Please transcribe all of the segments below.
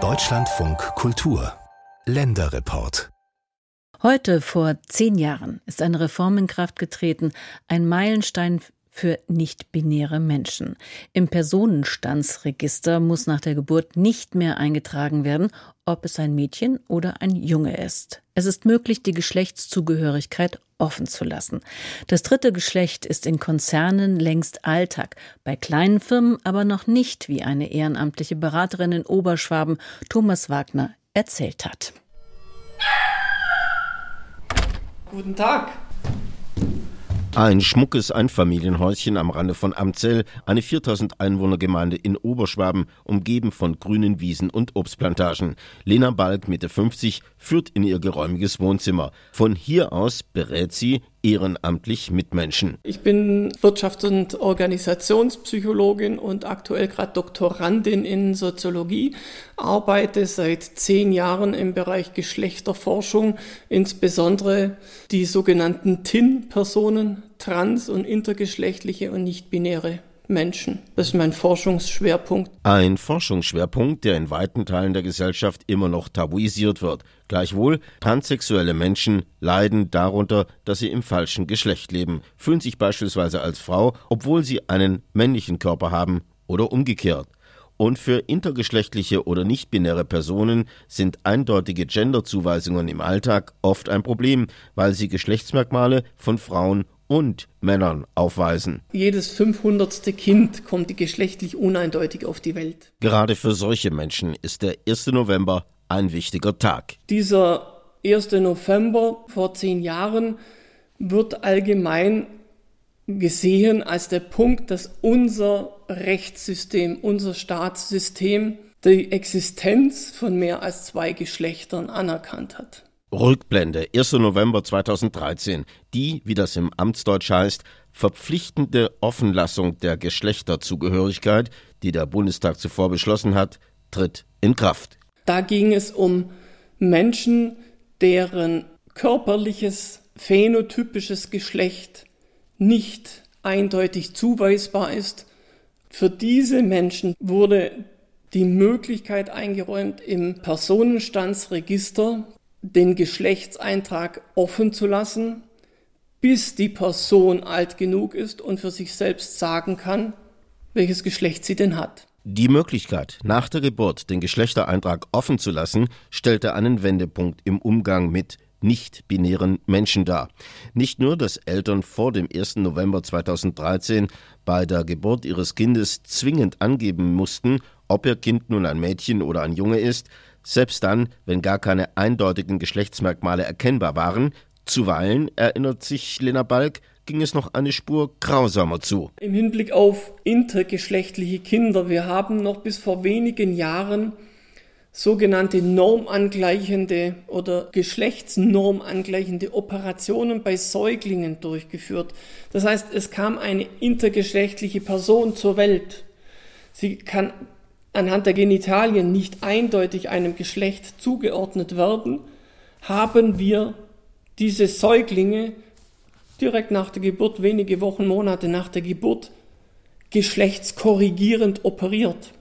Deutschlandfunk Kultur. Länderreport. Heute vor zehn Jahren ist eine Reform in Kraft getreten, ein Meilenstein für nicht-binäre Menschen. Im Personenstandsregister muss nach der Geburt nicht mehr eingetragen werden, ob es ein Mädchen oder ein Junge ist. Es ist möglich, die Geschlechtszugehörigkeit offen zu lassen. Das dritte Geschlecht ist in Konzernen längst Alltag, bei kleinen Firmen aber noch nicht, wie eine ehrenamtliche Beraterin in Oberschwaben, Thomas Wagner, erzählt hat. Guten Tag. Ein schmuckes Einfamilienhäuschen am Rande von Amzell, eine 4000 Einwohnergemeinde in Oberschwaben, umgeben von grünen Wiesen und Obstplantagen. Lena Balk, Mitte 50, führt in ihr geräumiges Wohnzimmer. Von hier aus berät sie ehrenamtlich Mitmenschen. Ich bin Wirtschafts- und Organisationspsychologin und aktuell gerade Doktorandin in Soziologie, arbeite seit zehn Jahren im Bereich Geschlechterforschung, insbesondere die sogenannten TIN-Personen, trans- und intergeschlechtliche und nicht-binäre Menschen. Das ist mein Forschungsschwerpunkt. Ein Forschungsschwerpunkt, der in weiten Teilen der Gesellschaft immer noch tabuisiert wird. Gleichwohl, transsexuelle Menschen leiden darunter, dass sie im falschen Geschlecht leben, fühlen sich beispielsweise als Frau, obwohl sie einen männlichen Körper haben oder umgekehrt. Und für intergeschlechtliche oder nicht-binäre Personen sind eindeutige Genderzuweisungen im Alltag oft ein Problem, weil sie Geschlechtsmerkmale von Frauen und Männern aufweisen. Jedes 500. Kind kommt geschlechtlich uneindeutig auf die Welt. Gerade für solche Menschen ist der 1. November ein wichtiger Tag. Dieser 1. November vor zehn Jahren wird allgemein gesehen als der Punkt, dass unser Rechtssystem, unser Staatssystem die Existenz von mehr als zwei Geschlechtern anerkannt hat. Rückblende, 1. November 2013. Die, wie das im Amtsdeutsch heißt, verpflichtende Offenlassung der Geschlechterzugehörigkeit, die der Bundestag zuvor beschlossen hat, tritt in Kraft. Da ging es um Menschen, deren körperliches, phänotypisches Geschlecht nicht eindeutig zuweisbar ist. Für diese Menschen wurde die Möglichkeit eingeräumt, im Personenstandsregister den Geschlechtseintrag offen zu lassen, bis die Person alt genug ist und für sich selbst sagen kann, welches Geschlecht sie denn hat. Die Möglichkeit, nach der Geburt den Geschlechtereintrag offen zu lassen, stellte einen Wendepunkt im Umgang mit nicht-binären Menschen dar. Nicht nur, dass Eltern vor dem 1. November 2013 bei der Geburt ihres Kindes zwingend angeben mussten, ob ihr Kind nun ein Mädchen oder ein Junge ist, selbst dann, wenn gar keine eindeutigen Geschlechtsmerkmale erkennbar waren, zuweilen, erinnert sich Lena Balk, ging es noch eine Spur grausamer zu. Im Hinblick auf intergeschlechtliche Kinder, wir haben noch bis vor wenigen Jahren sogenannte normangleichende oder geschlechtsnormangleichende Operationen bei Säuglingen durchgeführt. Das heißt, es kam eine intergeschlechtliche Person zur Welt. Sie kann anhand der Genitalien nicht eindeutig einem Geschlecht zugeordnet werden, haben wir diese Säuglinge direkt nach der Geburt, wenige Wochen, Monate nach der Geburt, geschlechtskorrigierend operiert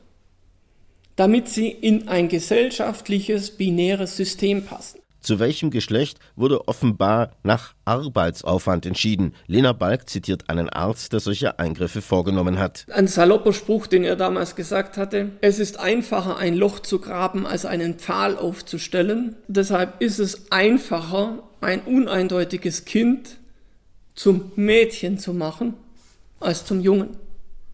damit sie in ein gesellschaftliches binäres System passen. Zu welchem Geschlecht wurde offenbar nach Arbeitsaufwand entschieden. Lena Balk zitiert einen Arzt, der solche Eingriffe vorgenommen hat. Ein salopper Spruch, den er damals gesagt hatte. Es ist einfacher, ein Loch zu graben, als einen Pfahl aufzustellen. Deshalb ist es einfacher, ein uneindeutiges Kind zum Mädchen zu machen, als zum Jungen.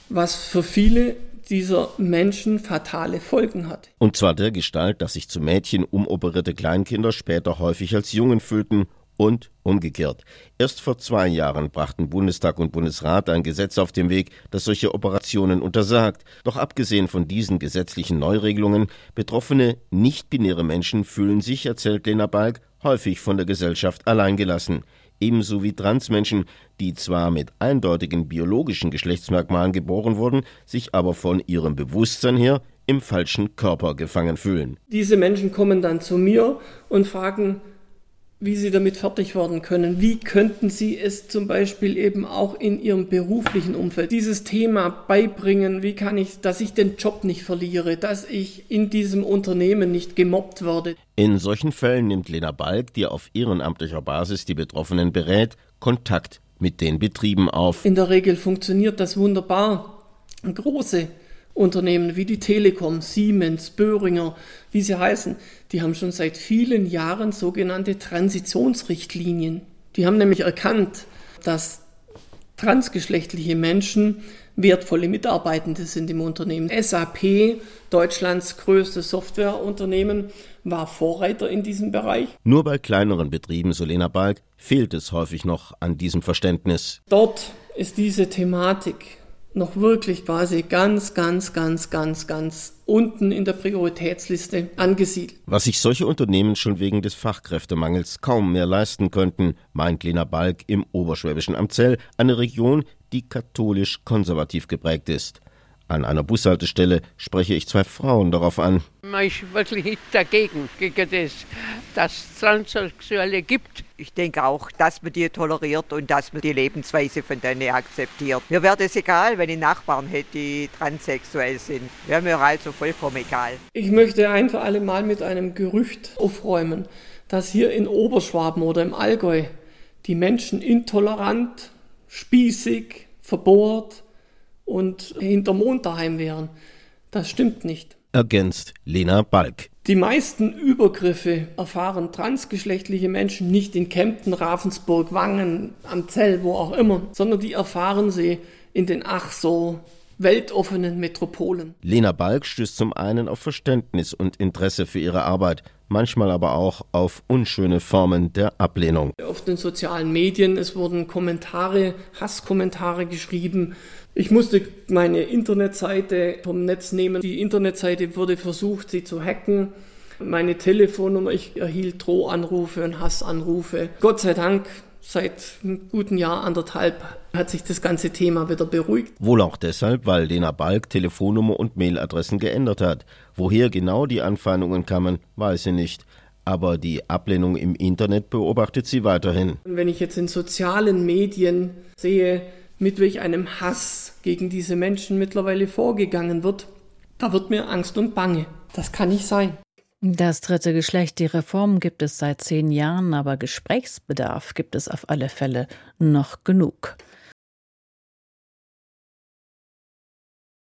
Was für viele dieser Menschen fatale Folgen hat. Und zwar der Gestalt, dass sich zu Mädchen umoperierte Kleinkinder später häufig als Jungen fühlten und umgekehrt. Erst vor zwei Jahren brachten Bundestag und Bundesrat ein Gesetz auf den Weg, das solche Operationen untersagt. Doch abgesehen von diesen gesetzlichen Neuregelungen, betroffene nicht-binäre Menschen fühlen sich, erzählt Lena Balk, häufig von der Gesellschaft alleingelassen ebenso wie Transmenschen, die zwar mit eindeutigen biologischen Geschlechtsmerkmalen geboren wurden, sich aber von ihrem Bewusstsein her im falschen Körper gefangen fühlen. Diese Menschen kommen dann zu mir und fragen, wie sie damit fertig werden können. Wie könnten sie es zum Beispiel eben auch in ihrem beruflichen Umfeld dieses Thema beibringen? Wie kann ich, dass ich den Job nicht verliere, dass ich in diesem Unternehmen nicht gemobbt werde? In solchen Fällen nimmt Lena Balk, die auf ehrenamtlicher Basis die Betroffenen berät, Kontakt mit den Betrieben auf. In der Regel funktioniert das wunderbar. Große Unternehmen wie die Telekom, Siemens, Böhringer, wie sie heißen, die haben schon seit vielen Jahren sogenannte Transitionsrichtlinien. Die haben nämlich erkannt, dass transgeschlechtliche Menschen wertvolle Mitarbeitende sind im Unternehmen. SAP, Deutschlands größtes Softwareunternehmen, war Vorreiter in diesem Bereich. Nur bei kleineren Betrieben, so Lena Balk, fehlt es häufig noch an diesem Verständnis. Dort ist diese Thematik noch wirklich quasi ganz, ganz, ganz, ganz, ganz unten in der Prioritätsliste angesiedelt. Was sich solche Unternehmen schon wegen des Fachkräftemangels kaum mehr leisten könnten, meint Lena Balk im Oberschwäbischen Amzell, eine Region, die katholisch-konservativ geprägt ist. An einer Bushaltestelle spreche ich zwei Frauen darauf an. Ich bin wirklich dagegen, gegen das, dass es Transsexuelle gibt. Ich denke auch, dass man die toleriert und dass man die Lebensweise von denen akzeptiert. Mir wäre es egal, wenn ich Nachbarn hätte, die transsexuell sind. Wäre mir also vollkommen egal. Ich möchte ein für alle Mal mit einem Gerücht aufräumen, dass hier in Oberschwaben oder im Allgäu die Menschen intolerant, spießig, verbohrt, und hinter Mond daheim wären. Das stimmt nicht. Ergänzt Lena Balk. Die meisten Übergriffe erfahren transgeschlechtliche Menschen nicht in Kempten, Ravensburg, Wangen, am Zell, wo auch immer, sondern die erfahren sie in den ach so weltoffenen Metropolen. Lena Balk stößt zum einen auf Verständnis und Interesse für ihre Arbeit, manchmal aber auch auf unschöne Formen der Ablehnung. Auf den sozialen Medien, es wurden Kommentare, Hasskommentare geschrieben, ich musste meine Internetseite vom Netz nehmen. Die Internetseite wurde versucht, sie zu hacken. Meine Telefonnummer, ich erhielt Drohanrufe und Hassanrufe. Gott sei Dank, seit einem guten Jahr, anderthalb, hat sich das ganze Thema wieder beruhigt. Wohl auch deshalb, weil Lena Balk Telefonnummer und Mailadressen geändert hat. Woher genau die Anfeindungen kamen, weiß sie nicht aber die Ablehnung im Internet beobachtet sie weiterhin. Wenn ich jetzt in sozialen Medien sehe, mit welch einem Hass gegen diese Menschen mittlerweile vorgegangen wird, da wird mir Angst und Bange. Das kann nicht sein. Das dritte Geschlecht, die Reform gibt es seit zehn Jahren, aber Gesprächsbedarf gibt es auf alle Fälle noch genug.